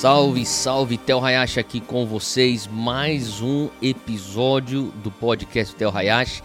Salve, salve, Tel Hayashi aqui com vocês. Mais um episódio do podcast Tel Hayashi.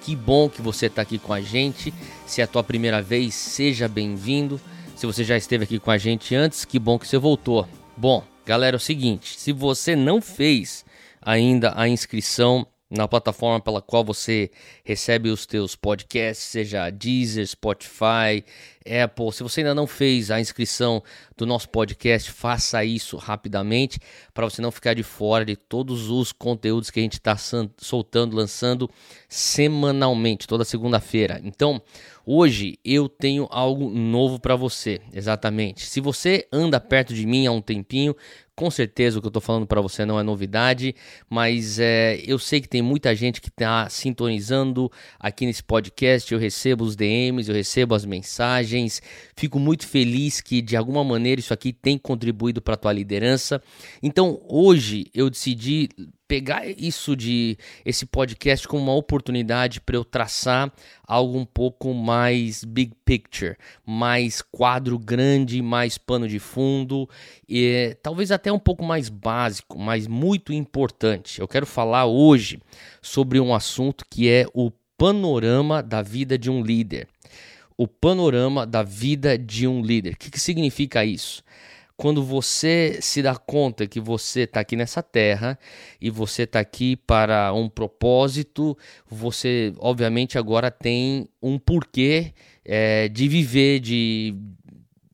Que bom que você está aqui com a gente. Se é a tua primeira vez, seja bem-vindo. Se você já esteve aqui com a gente antes, que bom que você voltou. Bom, galera, é o seguinte: se você não fez ainda a inscrição na plataforma pela qual você recebe os teus podcasts, seja Deezer, Spotify, Apple. Se você ainda não fez a inscrição do nosso podcast, faça isso rapidamente para você não ficar de fora de todos os conteúdos que a gente está soltando, lançando semanalmente, toda segunda-feira. Então, hoje eu tenho algo novo para você, exatamente. Se você anda perto de mim há um tempinho, com certeza o que eu estou falando para você não é novidade, mas é, eu sei que tem muita gente que está sintonizando aqui nesse podcast. Eu recebo os DMs, eu recebo as mensagens. Fico muito feliz que de alguma maneira isso aqui tem contribuído para a tua liderança. Então hoje eu decidi pegar isso de esse podcast como uma oportunidade para eu traçar algo um pouco mais big picture, mais quadro grande, mais pano de fundo e talvez até um pouco mais básico, mas muito importante. Eu quero falar hoje sobre um assunto que é o panorama da vida de um líder. O panorama da vida de um líder. O que, que significa isso? quando você se dá conta que você está aqui nessa terra e você está aqui para um propósito, você obviamente agora tem um porquê é, de viver, de,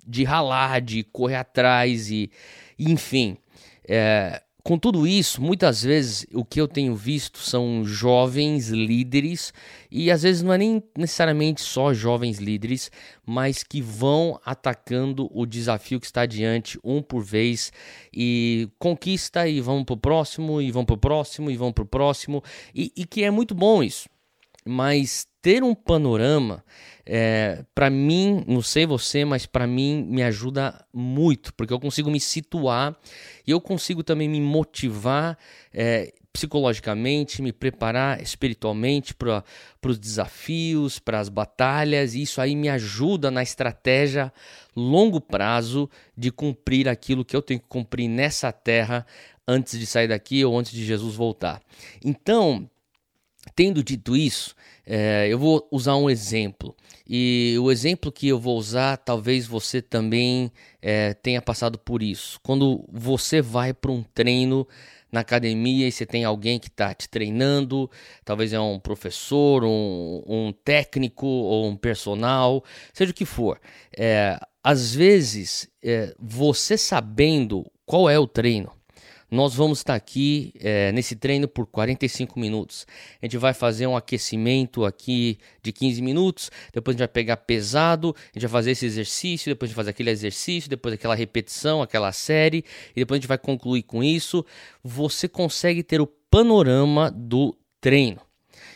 de ralar, de correr atrás e enfim. É, com tudo isso, muitas vezes o que eu tenho visto são jovens líderes, e às vezes não é nem necessariamente só jovens líderes, mas que vão atacando o desafio que está diante, um por vez, e conquista e vão para o próximo, e vão para o próximo, e vão para o próximo, e, e que é muito bom isso. Mas ter um panorama, é, para mim, não sei você, mas para mim me ajuda muito, porque eu consigo me situar e eu consigo também me motivar é, psicologicamente, me preparar espiritualmente para os desafios, para as batalhas, e isso aí me ajuda na estratégia longo prazo de cumprir aquilo que eu tenho que cumprir nessa terra antes de sair daqui ou antes de Jesus voltar. Então, Tendo dito isso, é, eu vou usar um exemplo. E o exemplo que eu vou usar, talvez você também é, tenha passado por isso. Quando você vai para um treino na academia e você tem alguém que está te treinando, talvez é um professor, um, um, técnico ou um personal, seja o que for. É, às vezes, é, você sabendo qual é o treino, nós vamos estar aqui é, nesse treino por 45 minutos. A gente vai fazer um aquecimento aqui de 15 minutos, depois a gente vai pegar pesado, a gente vai fazer esse exercício, depois a gente fazer aquele exercício, depois aquela repetição, aquela série, e depois a gente vai concluir com isso. Você consegue ter o panorama do treino.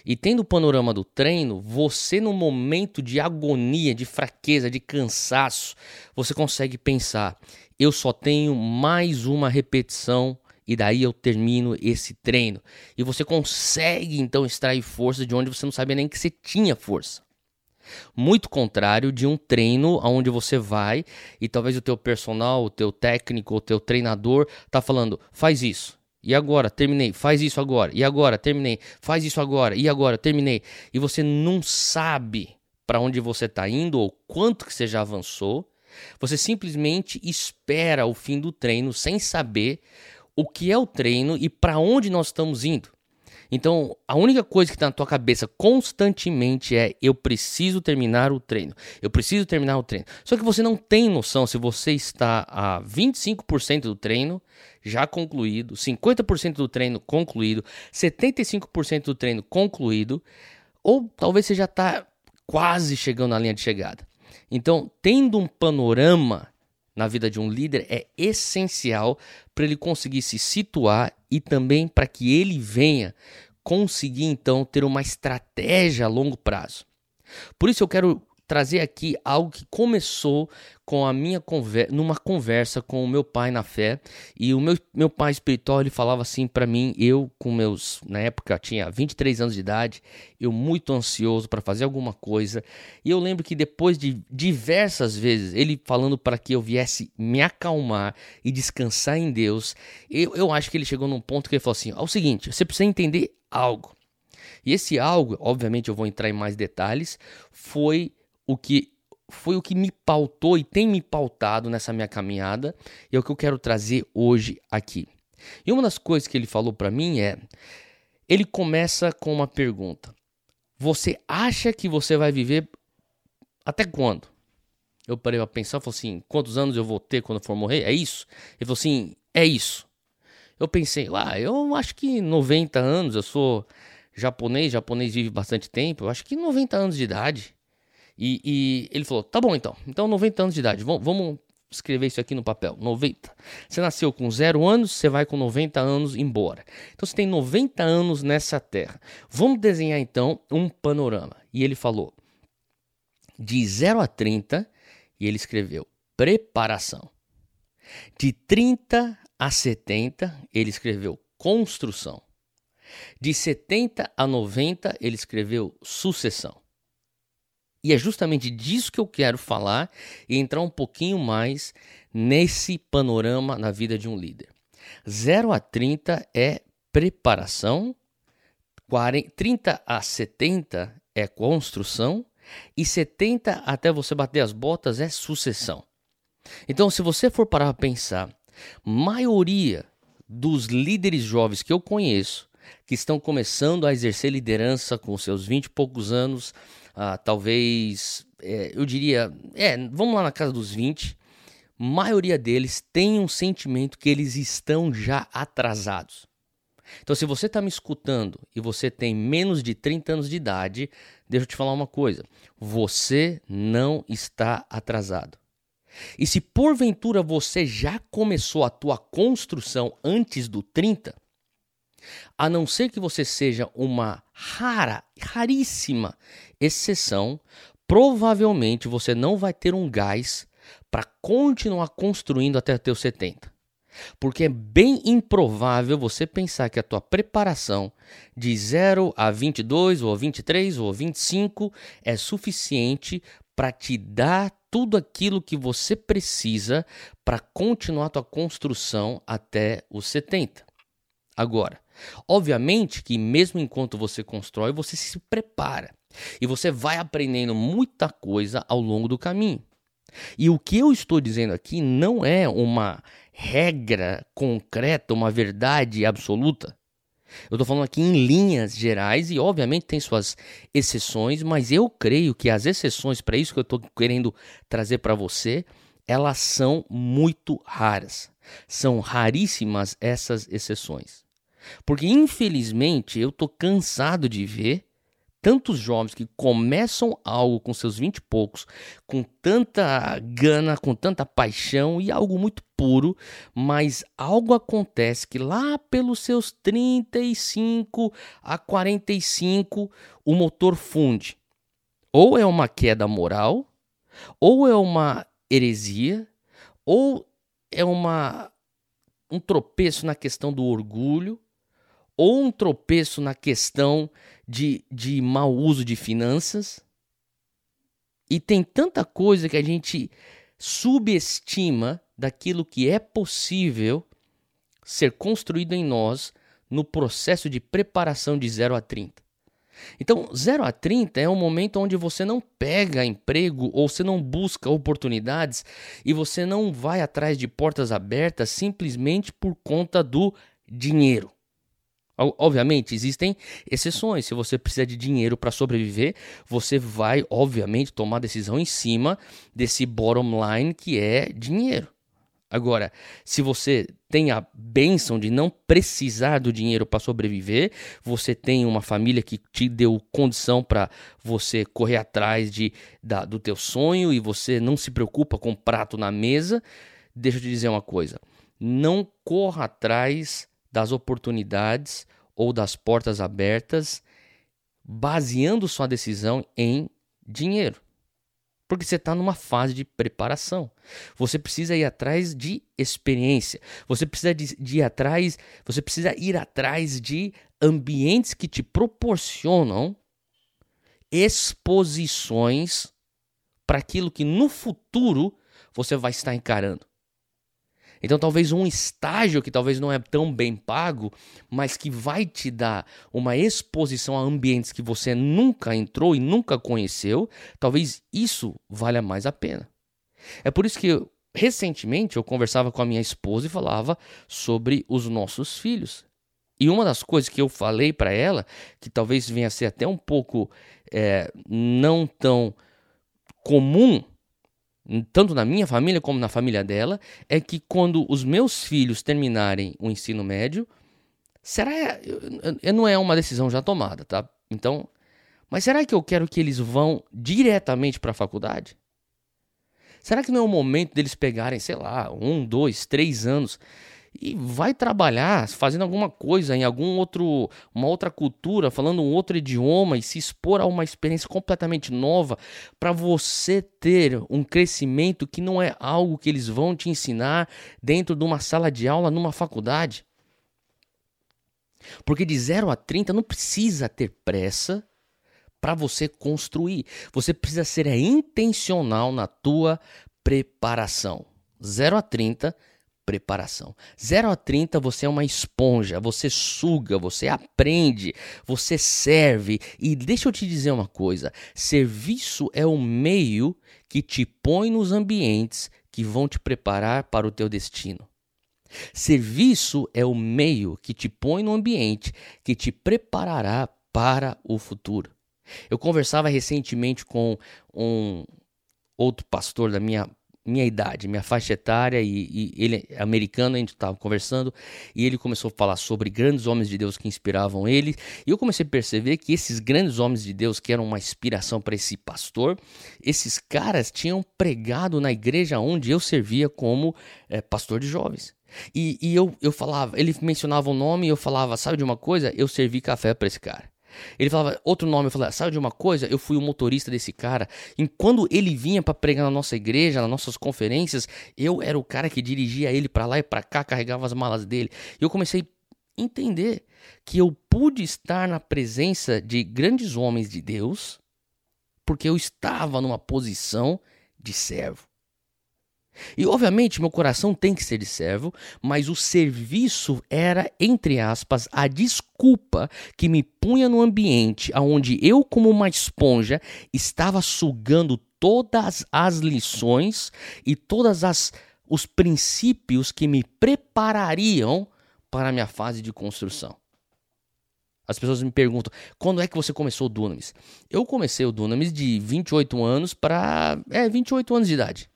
E tendo o panorama do treino, você no momento de agonia, de fraqueza, de cansaço, você consegue pensar: eu só tenho mais uma repetição e daí eu termino esse treino. E você consegue então extrair força de onde você não sabia nem que você tinha força. Muito contrário de um treino onde você vai e talvez o teu personal, o teu técnico, o teu treinador tá falando: "Faz isso". E agora, terminei. Faz isso agora. E agora, terminei. Faz isso agora. E agora, terminei. E você não sabe para onde você está indo ou quanto que você já avançou. Você simplesmente espera o fim do treino sem saber o que é o treino e para onde nós estamos indo. Então, a única coisa que está na tua cabeça constantemente é: eu preciso terminar o treino. Eu preciso terminar o treino. Só que você não tem noção se você está a 25% do treino já concluído, 50% do treino concluído, 75% do treino concluído, ou talvez você já está quase chegando na linha de chegada. Então, tendo um panorama na vida de um líder é essencial para ele conseguir se situar e também para que ele venha conseguir então ter uma estratégia a longo prazo. Por isso eu quero trazer aqui algo que começou com a minha numa conversa com o meu pai na fé. E o meu, meu pai espiritual, ele falava assim para mim, eu com meus, na época tinha 23 anos de idade, eu muito ansioso para fazer alguma coisa. E eu lembro que depois de diversas vezes ele falando para que eu viesse me acalmar e descansar em Deus, eu, eu acho que ele chegou num ponto que ele falou assim: "É o seguinte, você precisa entender algo. E esse algo, obviamente eu vou entrar em mais detalhes, foi o que foi o que me pautou e tem me pautado nessa minha caminhada e é o que eu quero trazer hoje aqui. E uma das coisas que ele falou para mim é, ele começa com uma pergunta: Você acha que você vai viver até quando? Eu parei para pensar, falei assim: quantos anos eu vou ter quando for morrer? É isso? Ele falou assim: é isso. Eu pensei, ah, eu acho que 90 anos, eu sou japonês, japonês vive bastante tempo, eu acho que 90 anos de idade. E, e ele falou: tá bom então, então 90 anos de idade, vamos, vamos escrever isso aqui no papel: 90. Você nasceu com zero anos, você vai com 90 anos embora. Então você tem 90 anos nessa terra. Vamos desenhar então um panorama. E ele falou: de 0 a 30, e ele escreveu preparação. De 30 a 70, ele escreveu construção. De 70 a 90, ele escreveu sucessão. E é justamente disso que eu quero falar e entrar um pouquinho mais nesse panorama na vida de um líder. 0 a 30 é preparação, 40, 30 a 70 é construção e 70 até você bater as botas é sucessão. Então, se você for parar para pensar, maioria dos líderes jovens que eu conheço que estão começando a exercer liderança com seus 20 e poucos anos, ah, talvez, é, eu diria, é, vamos lá na casa dos 20, maioria deles tem um sentimento que eles estão já atrasados. Então, se você está me escutando e você tem menos de 30 anos de idade, deixa eu te falar uma coisa: você não está atrasado. E se porventura você já começou a tua construção antes do 30, a não ser que você seja uma rara, raríssima exceção, provavelmente você não vai ter um gás para continuar construindo até teus 70. Porque é bem improvável você pensar que a tua preparação de 0 a 22 ou 23 ou 25 é suficiente para te dar tudo aquilo que você precisa para continuar a tua construção até os 70. Agora, Obviamente que mesmo enquanto você constrói, você se prepara e você vai aprendendo muita coisa ao longo do caminho. E o que eu estou dizendo aqui não é uma regra concreta, uma verdade absoluta. Eu estou falando aqui em linhas gerais e, obviamente, tem suas exceções, mas eu creio que as exceções para isso que eu estou querendo trazer para você, elas são muito raras. São raríssimas essas exceções. Porque infelizmente eu tô cansado de ver tantos jovens que começam algo com seus vinte e poucos, com tanta gana, com tanta paixão e algo muito puro, mas algo acontece que lá pelos seus 35 a 45 o motor funde. Ou é uma queda moral, ou é uma heresia, ou é uma um tropeço na questão do orgulho, ou um tropeço na questão de, de mau uso de finanças. E tem tanta coisa que a gente subestima daquilo que é possível ser construído em nós no processo de preparação de 0 a 30. Então, 0 a 30 é um momento onde você não pega emprego ou você não busca oportunidades e você não vai atrás de portas abertas simplesmente por conta do dinheiro. Obviamente, existem exceções. Se você precisa de dinheiro para sobreviver, você vai, obviamente, tomar decisão em cima desse bottom line que é dinheiro. Agora, se você tem a benção de não precisar do dinheiro para sobreviver, você tem uma família que te deu condição para você correr atrás de, da, do teu sonho e você não se preocupa com prato na mesa, deixa eu te dizer uma coisa: não corra atrás das oportunidades ou das portas abertas, baseando sua decisão em dinheiro. Porque você está numa fase de preparação. Você precisa ir atrás de experiência. Você precisa de, de ir atrás. Você precisa ir atrás de ambientes que te proporcionam exposições para aquilo que no futuro você vai estar encarando. Então, talvez um estágio que talvez não é tão bem pago, mas que vai te dar uma exposição a ambientes que você nunca entrou e nunca conheceu, talvez isso valha mais a pena. É por isso que recentemente eu conversava com a minha esposa e falava sobre os nossos filhos. E uma das coisas que eu falei para ela, que talvez venha a ser até um pouco é, não tão comum tanto na minha família como na família dela, é que quando os meus filhos terminarem o ensino médio, será não é uma decisão já tomada, tá? Então, mas será que eu quero que eles vão diretamente para a faculdade? Será que não é o momento deles pegarem, sei lá, um, dois, três anos e vai trabalhar fazendo alguma coisa em algum outro, uma outra cultura, falando um outro idioma e se expor a uma experiência completamente nova para você ter um crescimento que não é algo que eles vão te ensinar dentro de uma sala de aula numa faculdade. Porque de 0 a 30 não precisa ter pressa para você construir. Você precisa ser intencional na tua preparação. 0 a 30 preparação. 0 a 30 você é uma esponja, você suga, você aprende, você serve. E deixa eu te dizer uma coisa: serviço é o meio que te põe nos ambientes que vão te preparar para o teu destino. Serviço é o meio que te põe no ambiente que te preparará para o futuro. Eu conversava recentemente com um outro pastor da minha minha idade, minha faixa etária, e, e ele americano, a gente estava conversando, e ele começou a falar sobre grandes homens de Deus que inspiravam ele, e eu comecei a perceber que esses grandes homens de Deus que eram uma inspiração para esse pastor, esses caras tinham pregado na igreja onde eu servia como é, pastor de jovens. E, e eu, eu falava, ele mencionava o um nome e eu falava, sabe de uma coisa? Eu servi café para esse cara. Ele falava outro nome, eu falava, sabe de uma coisa? Eu fui o motorista desse cara. E quando ele vinha para pregar na nossa igreja, nas nossas conferências, eu era o cara que dirigia ele para lá e para cá, carregava as malas dele. E eu comecei a entender que eu pude estar na presença de grandes homens de Deus, porque eu estava numa posição de servo. E obviamente meu coração tem que ser de servo, mas o serviço era, entre aspas, a desculpa que me punha no ambiente onde eu, como uma esponja, estava sugando todas as lições e todas as os princípios que me preparariam para a minha fase de construção. As pessoas me perguntam: quando é que você começou o Dunamis? Eu comecei o Dunamis de 28 anos para. É, 28 anos de idade.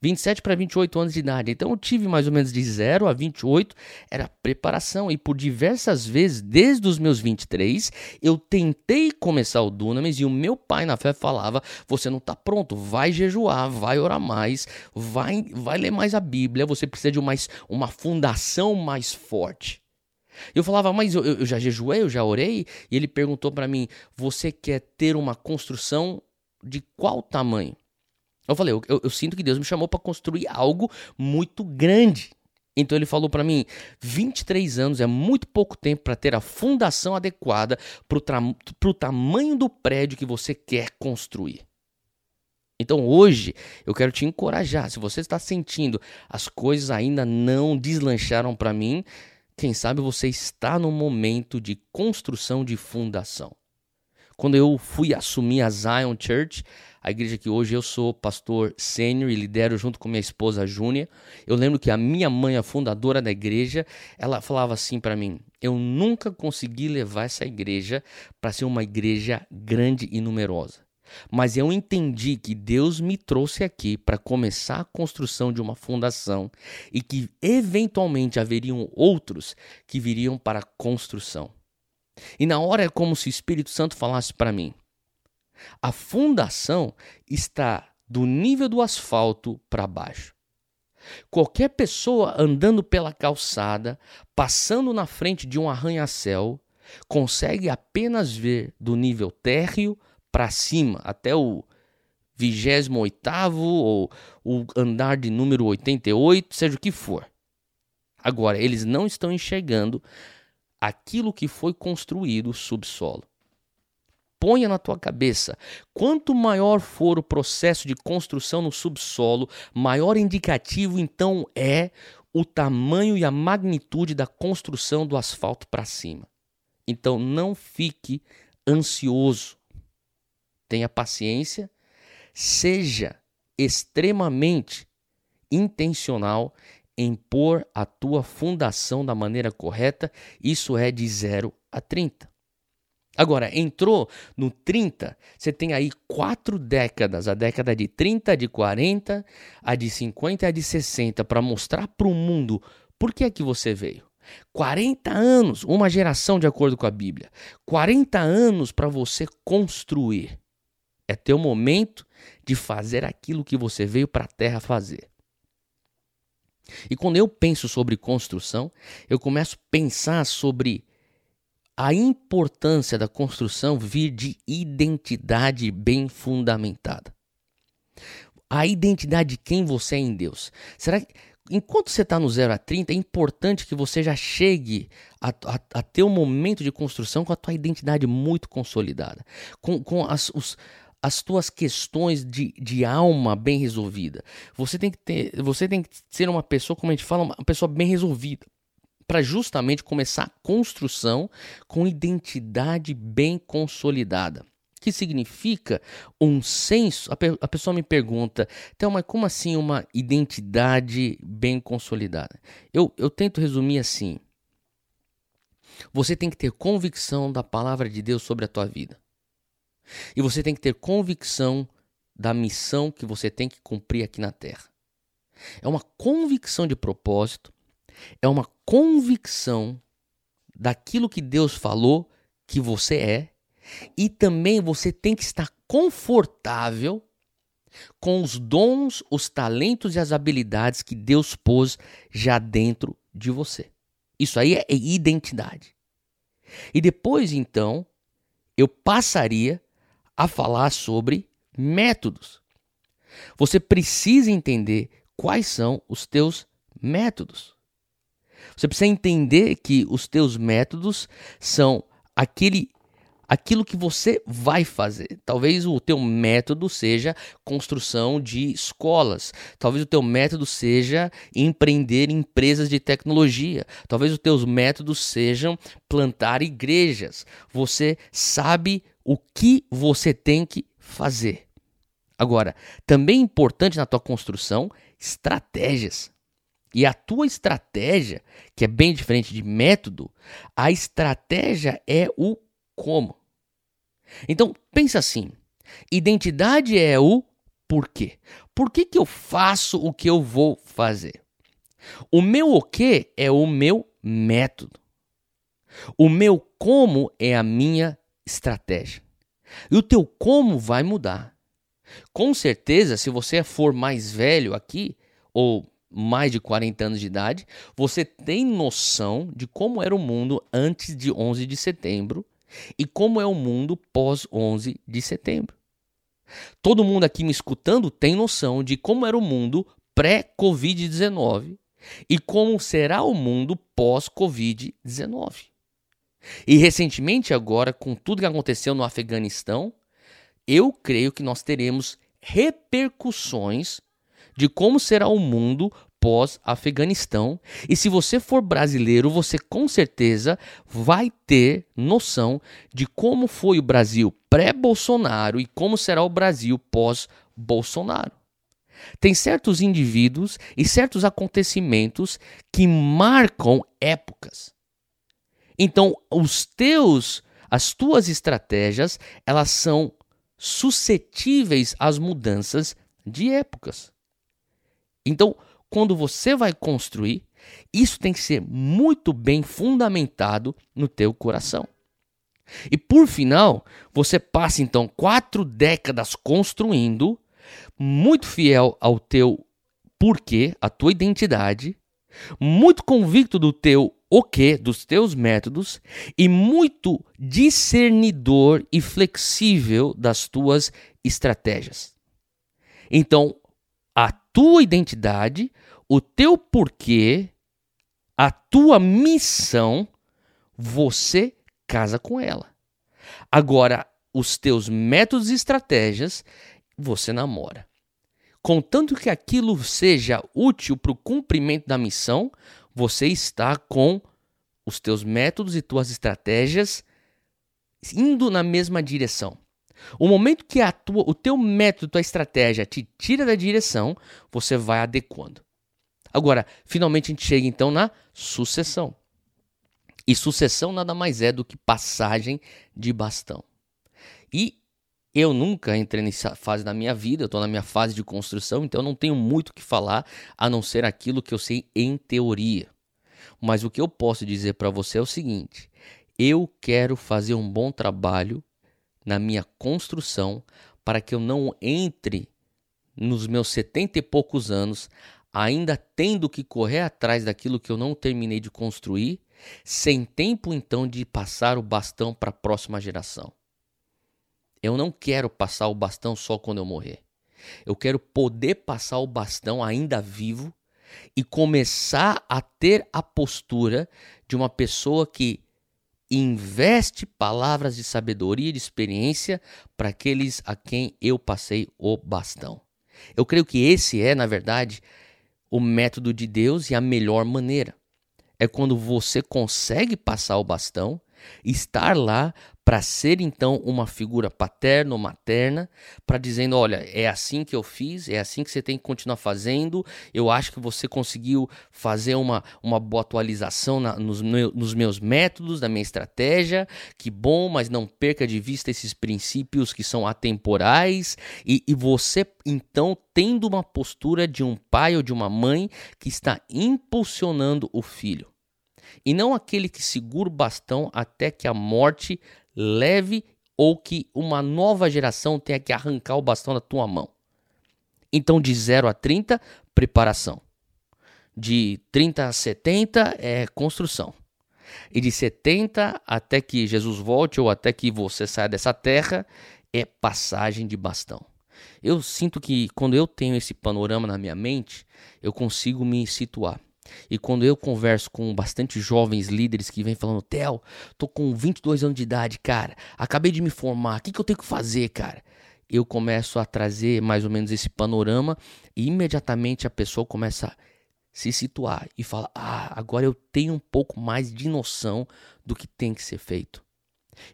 27 para 28 anos de idade. Então eu tive mais ou menos de 0 a 28, era preparação. E por diversas vezes, desde os meus 23, eu tentei começar o Dunamis e o meu pai na fé falava: você não está pronto, vai jejuar, vai orar mais, vai, vai ler mais a Bíblia, você precisa de uma, uma fundação mais forte. Eu falava, mas eu, eu já jejuei, eu já orei. E ele perguntou para mim: você quer ter uma construção de qual tamanho? Eu falei, eu, eu, eu sinto que Deus me chamou para construir algo muito grande. Então ele falou para mim: 23 anos é muito pouco tempo para ter a fundação adequada para o tamanho do prédio que você quer construir. Então hoje eu quero te encorajar. Se você está sentindo as coisas ainda não deslancharam para mim, quem sabe você está no momento de construção de fundação. Quando eu fui assumir a Zion Church, a igreja que hoje eu sou pastor sênior e lidero junto com minha esposa Júnia. Eu lembro que a minha mãe, a fundadora da igreja, ela falava assim para mim: "Eu nunca consegui levar essa igreja para ser uma igreja grande e numerosa. Mas eu entendi que Deus me trouxe aqui para começar a construção de uma fundação e que eventualmente haveriam outros que viriam para a construção. E na hora é como se o Espírito Santo falasse para mim: a fundação está do nível do asfalto para baixo. Qualquer pessoa andando pela calçada, passando na frente de um arranha-céu, consegue apenas ver do nível térreo para cima, até o 28 ou o andar de número 88, seja o que for. Agora, eles não estão enxergando aquilo que foi construído subsolo. Ponha na tua cabeça, quanto maior for o processo de construção no subsolo, maior indicativo então é o tamanho e a magnitude da construção do asfalto para cima. Então não fique ansioso. Tenha paciência, seja extremamente intencional em pôr a tua fundação da maneira correta, isso é de 0 a 30. Agora, entrou no 30, você tem aí quatro décadas, a década de 30, de 40, a de 50 e a de 60, para mostrar para o mundo por que é que você veio. 40 anos, uma geração de acordo com a Bíblia. 40 anos para você construir. É teu momento de fazer aquilo que você veio para a terra fazer. E quando eu penso sobre construção, eu começo a pensar sobre a importância da construção vir de identidade bem fundamentada. A identidade de quem você é em Deus. Será que enquanto você está no 0 a 30, é importante que você já chegue a, a, a, ter um momento de construção com a tua identidade muito consolidada, com, com as, os, as tuas questões de, de alma bem resolvida. Você tem que ter, você tem que ser uma pessoa, como a gente fala, uma pessoa bem resolvida, para justamente começar a construção com identidade bem consolidada. Que significa um senso. A, pe a pessoa me pergunta, então, mas como assim uma identidade bem consolidada? Eu, eu tento resumir assim. Você tem que ter convicção da palavra de Deus sobre a tua vida. E você tem que ter convicção da missão que você tem que cumprir aqui na Terra. É uma convicção de propósito, é uma convicção daquilo que Deus falou que você é, e também você tem que estar confortável com os dons, os talentos e as habilidades que Deus pôs já dentro de você. Isso aí é identidade. E depois, então, eu passaria a falar sobre métodos. Você precisa entender quais são os teus métodos. Você precisa entender que os teus métodos são aquele aquilo que você vai fazer. Talvez o teu método seja construção de escolas. Talvez o teu método seja empreender empresas de tecnologia. Talvez os teus métodos sejam plantar igrejas. Você sabe o que você tem que fazer. Agora, também é importante na tua construção estratégias. E a tua estratégia, que é bem diferente de método, a estratégia é o como. Então, pensa assim: identidade é o porquê. Por que, que eu faço o que eu vou fazer? O meu o que é o meu método. O meu como é a minha estratégia. E o teu como vai mudar. Com certeza, se você for mais velho aqui, ou mais de 40 anos de idade, você tem noção de como era o mundo antes de 11 de setembro e como é o mundo pós 11 de setembro. Todo mundo aqui me escutando tem noção de como era o mundo pré-Covid-19 e como será o mundo pós-Covid-19. E recentemente, agora, com tudo que aconteceu no Afeganistão, eu creio que nós teremos repercussões de como será o mundo pós-Afeganistão. E se você for brasileiro, você com certeza vai ter noção de como foi o Brasil pré-Bolsonaro e como será o Brasil pós-Bolsonaro. Tem certos indivíduos e certos acontecimentos que marcam épocas. Então, os teus, as tuas estratégias, elas são suscetíveis às mudanças de épocas. Então, quando você vai construir, isso tem que ser muito bem fundamentado no teu coração. E por final, você passa então quatro décadas construindo, muito fiel ao teu porquê, à tua identidade, muito convicto do teu o que dos teus métodos e muito discernidor e flexível das tuas estratégias. Então, a tua identidade, o teu porquê, a tua missão, você casa com ela. Agora, os teus métodos e estratégias, você namora. Contanto que aquilo seja útil para o cumprimento da missão, você está com os teus métodos e tuas estratégias indo na mesma direção. O momento que a tua, o teu método, tua estratégia te tira da direção, você vai adequando. Agora, finalmente a gente chega então na sucessão. E sucessão nada mais é do que passagem de bastão. E eu nunca entrei nessa fase da minha vida, eu estou na minha fase de construção, então eu não tenho muito o que falar a não ser aquilo que eu sei em teoria. Mas o que eu posso dizer para você é o seguinte: eu quero fazer um bom trabalho na minha construção para que eu não entre nos meus setenta e poucos anos ainda tendo que correr atrás daquilo que eu não terminei de construir sem tempo então de passar o bastão para a próxima geração. Eu não quero passar o bastão só quando eu morrer. Eu quero poder passar o bastão ainda vivo e começar a ter a postura de uma pessoa que investe palavras de sabedoria e de experiência para aqueles a quem eu passei o bastão. Eu creio que esse é, na verdade, o método de Deus e a melhor maneira é quando você consegue passar o bastão, estar lá para ser então uma figura paterna ou materna, para dizendo, olha, é assim que eu fiz, é assim que você tem que continuar fazendo. Eu acho que você conseguiu fazer uma, uma boa atualização na, nos, meu, nos meus métodos, da minha estratégia. Que bom, mas não perca de vista esses princípios que são atemporais. E, e você então tendo uma postura de um pai ou de uma mãe que está impulsionando o filho e não aquele que segura o bastão até que a morte leve ou que uma nova geração tenha que arrancar o bastão da tua mão. Então, de 0 a 30, preparação. De 30 a 70 é construção. E de 70 até que Jesus volte ou até que você saia dessa terra é passagem de bastão. Eu sinto que quando eu tenho esse panorama na minha mente, eu consigo me situar. E quando eu converso com bastante jovens líderes que vêm falando, Theo, tô com 22 anos de idade, cara, acabei de me formar, o que, que eu tenho que fazer, cara? Eu começo a trazer mais ou menos esse panorama e imediatamente a pessoa começa a se situar e fala: Ah, agora eu tenho um pouco mais de noção do que tem que ser feito.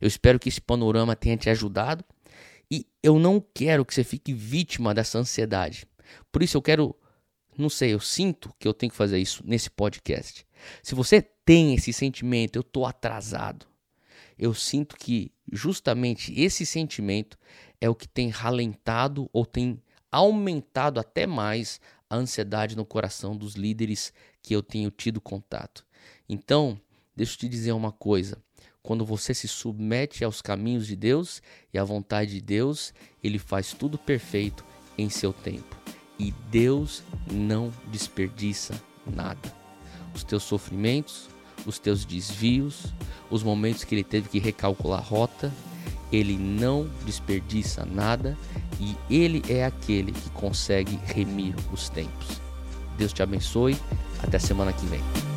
Eu espero que esse panorama tenha te ajudado e eu não quero que você fique vítima dessa ansiedade. Por isso eu quero não sei, eu sinto que eu tenho que fazer isso nesse podcast. Se você tem esse sentimento, eu estou atrasado. Eu sinto que justamente esse sentimento é o que tem ralentado ou tem aumentado até mais a ansiedade no coração dos líderes que eu tenho tido contato. Então, deixa eu te dizer uma coisa. Quando você se submete aos caminhos de Deus e à vontade de Deus, ele faz tudo perfeito em seu tempo. E Deus não desperdiça nada. Os teus sofrimentos, os teus desvios, os momentos que ele teve que recalcular a rota, ele não desperdiça nada e ele é aquele que consegue remir os tempos. Deus te abençoe. Até semana que vem.